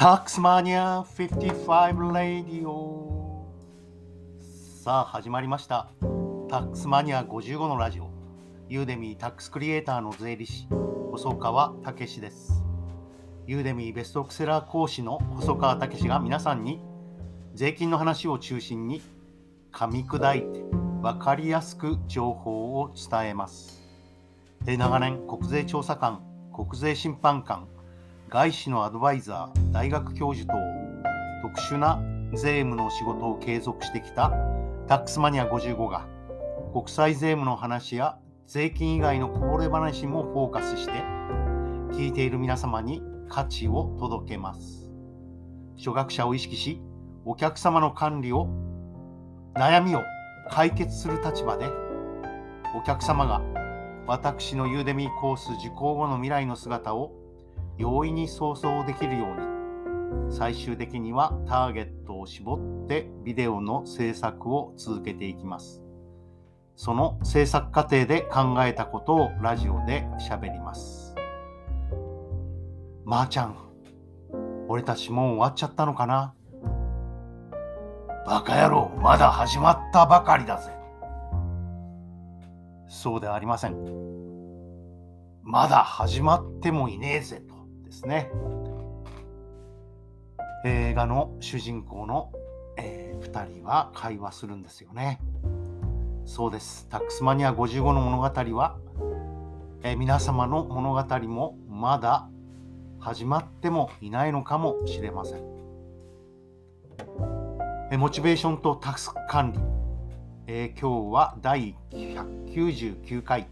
タックスマニア55レディオさあ始まりました。タックスマニア55のラジオ。ユーデミータックスクリエイターの税理士。細川武史です。ユーデミーベストクセラー講師の細川武史が皆さんに税金の話を中心に噛み砕いて分かりやすく情報を伝えます。長年国税調査官国税審判官外資のアドバイザー、大学教授等、特殊な税務の仕事を継続してきたタックスマニア55が、国際税務の話や税金以外のこぼれ話もフォーカスして、聞いている皆様に価値を届けます。初学者を意識し、お客様の管理を、悩みを解決する立場で、お客様が私のユーデミーコース受講後の未来の姿を容易に想像できるように。最終的にはターゲットを絞ってビデオの制作を続けていきます。その制作過程で考えたことをラジオで喋ります。まー、あ、ちゃん俺たちもう終わっちゃったのかな？バカ野郎まだ始まったばかりだぜ。そうではありません。まだ始まってもいねえぜ。ですね。映画の主人公の、えー、2人は会話するんですよね。そうです。タックスマニア55の物語は、えー、皆様の物語もまだ始まってもいないのかもしれません、モチベーションとタスク管理、え、今日は第199回。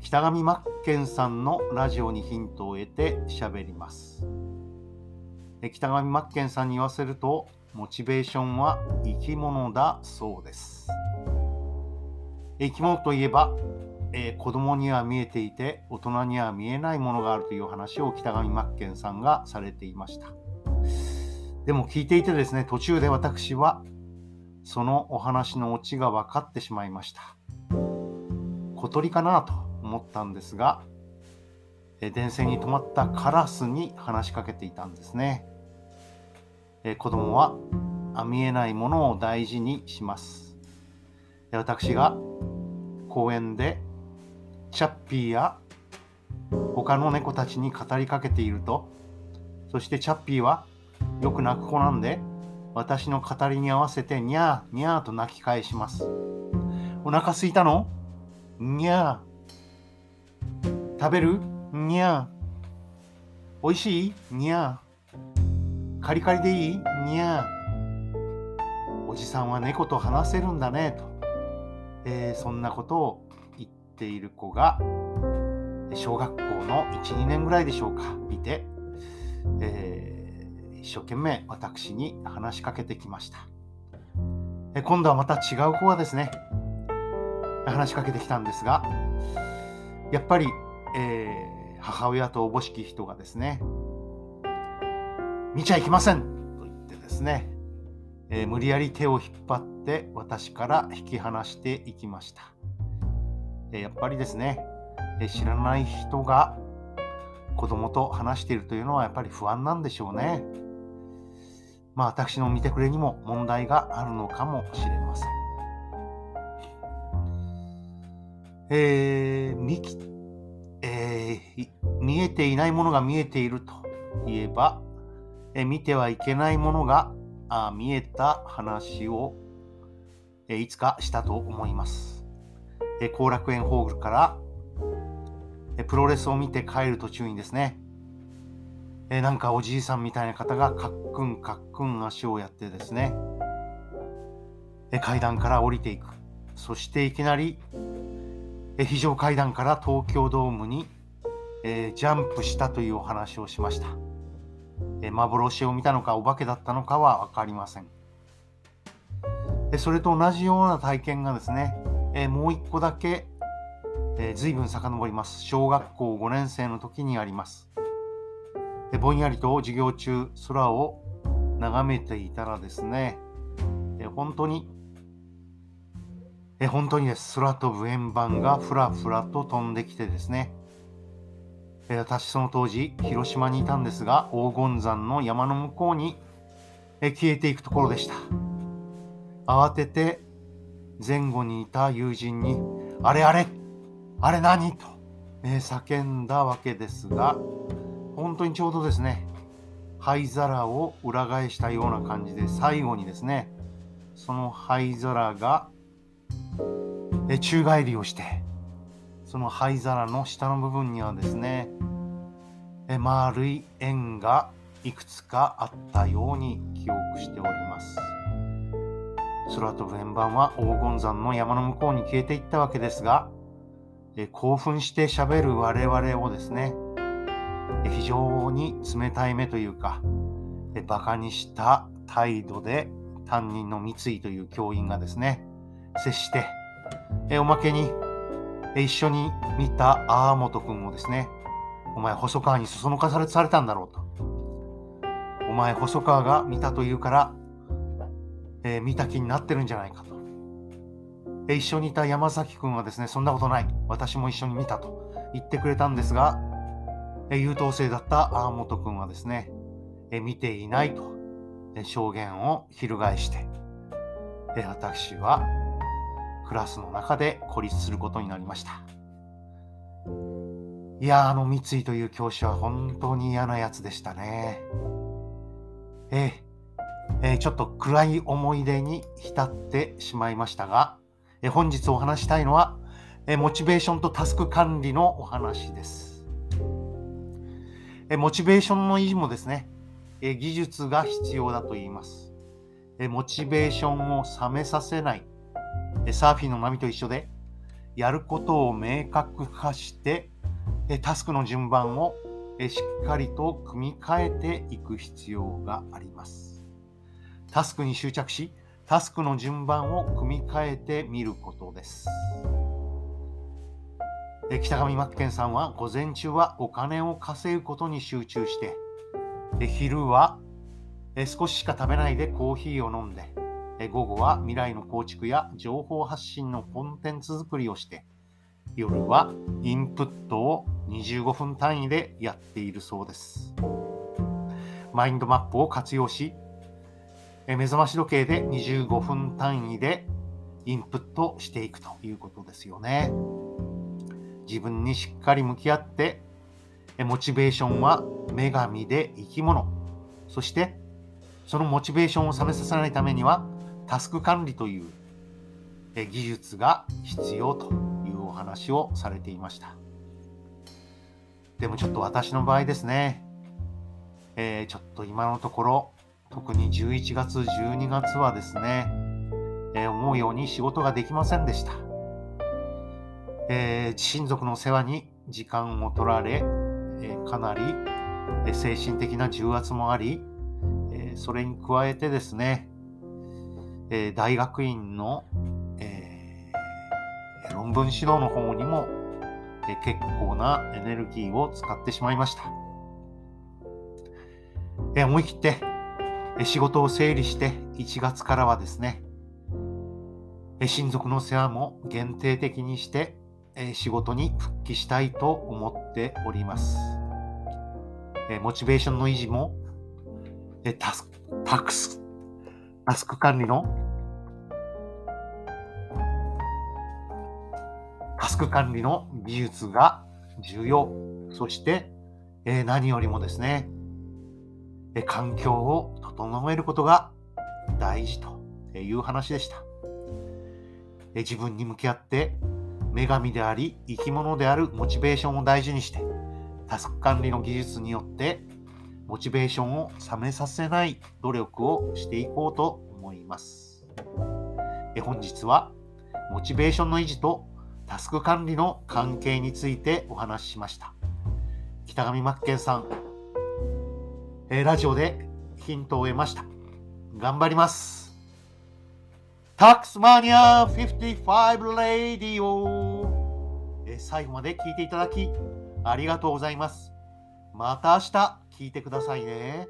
北上マッケンさんのラジオにヒントを得て喋ります。北上マッケンさんに言わせると、モチベーションは生き物だそうです。生き物といえば、えー、子供には見えていて大人には見えないものがあるという話を北上マッケンさんがされていました。でも聞いていてですね、途中で私はそのお話のオチが分かってしまいました。小鳥かなと思ったんですが、え電線に止まったカラスに話しかけていたんですね。え子供は見えないものを大事にします。私が公園でチャッピーや他の猫たちに語りかけていると、そしてチャッピーはよく泣く子なんで、私の語りに合わせてニャーニャーと泣き返します。お腹すいたの？にゃー。食べる？にゃおいしい？にゃカリカリでいい？にゃおじさんは猫と話せるんだねと、えー、そんなことを言っている子が小学校の12年ぐらいでしょうか。いて、えー、一生懸命私に話しかけてきました、え今度はまた違う子がですね話しかけてきたんですがやっぱりえー、母親とおぼしき人がですね、見ちゃいけませんと言ってですね、えー、無理やり手を引っ張って私から引き離していきました。えー、やっぱりですね、え知らない人が子供と話しているというのはやっぱり不安なんでしょうね。まあ私の見てくれにも問題があるのかもしれません。えー、ミキえー、見えていないものが見えているといえば、え見てはいけないものがあ見えた話を、えいつかしたと思います。え後楽園ホールからえプロレスを見て帰る途中にですね、えなんかおじいさんみたいな方がカックンカックン足をやってですね、え階段から降りていく。そしていきなり非常階段から東京ドームに、え、ジャンプしたというお話をしました、え、幻を見たのかお化けだったのかは分かりません、それと同じような体験がですね、えもう一個だけ、えー、随分遡ります。小学校5年生の時にあります、ぼんやりと授業中空を眺めていたらですね、え本当にえ本当にです空飛ぶ円盤がふらふらと飛んできてですねえ私その当時広島にいたんですが黄金山の山の向こうに、え消えていくところでした慌てて前後にいた友人に「あれあれあれ何?」と、え叫んだわけですが本当にちょうどですね灰皿を裏返したような感じで最後にですねその灰皿がえ宙返りをしてその灰皿の下の部分にはですねえ丸い円がいくつかあったように記憶しております。空飛ぶ円盤は黄金山の山の向こうに消えていったわけですがえ興奮してしゃべる我々をですね非常に冷たい目というかバカにした態度で担任の三井という教員がですね接してえおまけにえ一緒に見た阿本君をですねお前細川にそそのかされされたんだろうと。お前細川が見たというから、えー、見た気になってるんじゃないかと。え一緒にいた山崎君はですねそんなことない。私も一緒に見たと言ってくれたんですがえ優等生だった阿本君はですね、え見ていないと。え証言を翻して、え私はクラスの中で孤立することになりました。いや、あの三井という教師は本当に嫌なやつでしたね。ええちょっと暗い思い出に浸ってしまいましたが、え本日お話したいのは、えモチベーションとタスク管理のお話ですえ。モチベーションの維持もですねえ、技術が必要だと言います。モチベーションを冷めさせない。サーフィンの波と一緒で、やることを明確化して、タスクの順番をしっかりと組み替えていく必要があります。タスクに執着し、タスクの順番を組み替えてみることです。北上真剣さんは午前中はお金を稼ぐことに集中して昼は少ししか食べないでコーヒーを飲んで午後は未来の構築や情報発信のコンテンツ作りをして夜はインプットを25分単位でやっているそうですマインドマップを活用し目覚まし時計で25分単位でインプットしていくということですよね。自分にしっかり向き合ってモチベーションは女神で生き物そしてそのモチベーションを冷めさせないためにはタスク管理という技術が必要というお話をされていました。でもちょっと私の場合ですね、えー、ちょっと今のところ特に11月12月はですね、えー、思うように仕事ができませんでした。えー、親族の世話に時間を取られ、え、かなり、精神的な重圧もあり、えそれに加えてですね、え大学院の、え論文指導の方にも、え結構なエネルギーを使ってしまいました。え思い切って、え仕事を整理して1月からはですね、え親族の世話も限定的にしてえ仕事に復帰したいと思っております。えモチベーションの維持も、えタスタスタスク管理のタスク管理の技術が重要。そして、え何よりもですね、え環境を整えることが大事という話でした。え自分に向き合って女神であり生き物であるモチベーションを大事にしてタスク管理の技術によってモチベーションを冷めさせない努力をしていこうと思いますえ本日はモチベーションの維持とタスク管理の関係についてお話ししました北上真剣さんえラジオでヒントを得ました頑張りますタックスマニア55レディオえ最後まで聞いていただきありがとうございます。また明日聞いてくださいね。